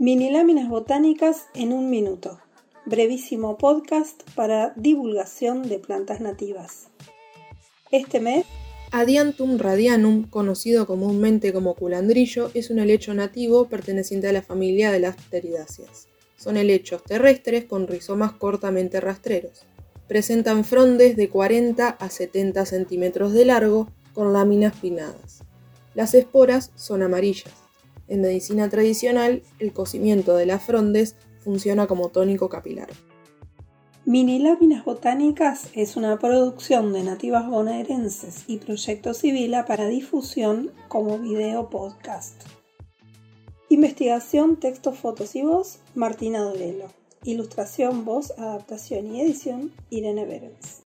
Mini láminas botánicas en un minuto. Brevísimo podcast para divulgación de plantas nativas. Este mes, Adiantum radianum, conocido comúnmente como culandrillo, es un helecho nativo perteneciente a la familia de las pteridáceas. Son helechos terrestres con rizomas cortamente rastreros. Presentan frondes de 40 a 70 centímetros de largo con láminas pinnadas. Las esporas son amarillas. En medicina tradicional, el cocimiento de las frondes funciona como tónico capilar. Mini Láminas Botánicas es una producción de nativas bonaerenses y Proyecto Civila para difusión como video podcast. Investigación, textos, fotos y voz, Martina Dorelo. Ilustración, voz, adaptación y edición, Irene Berens.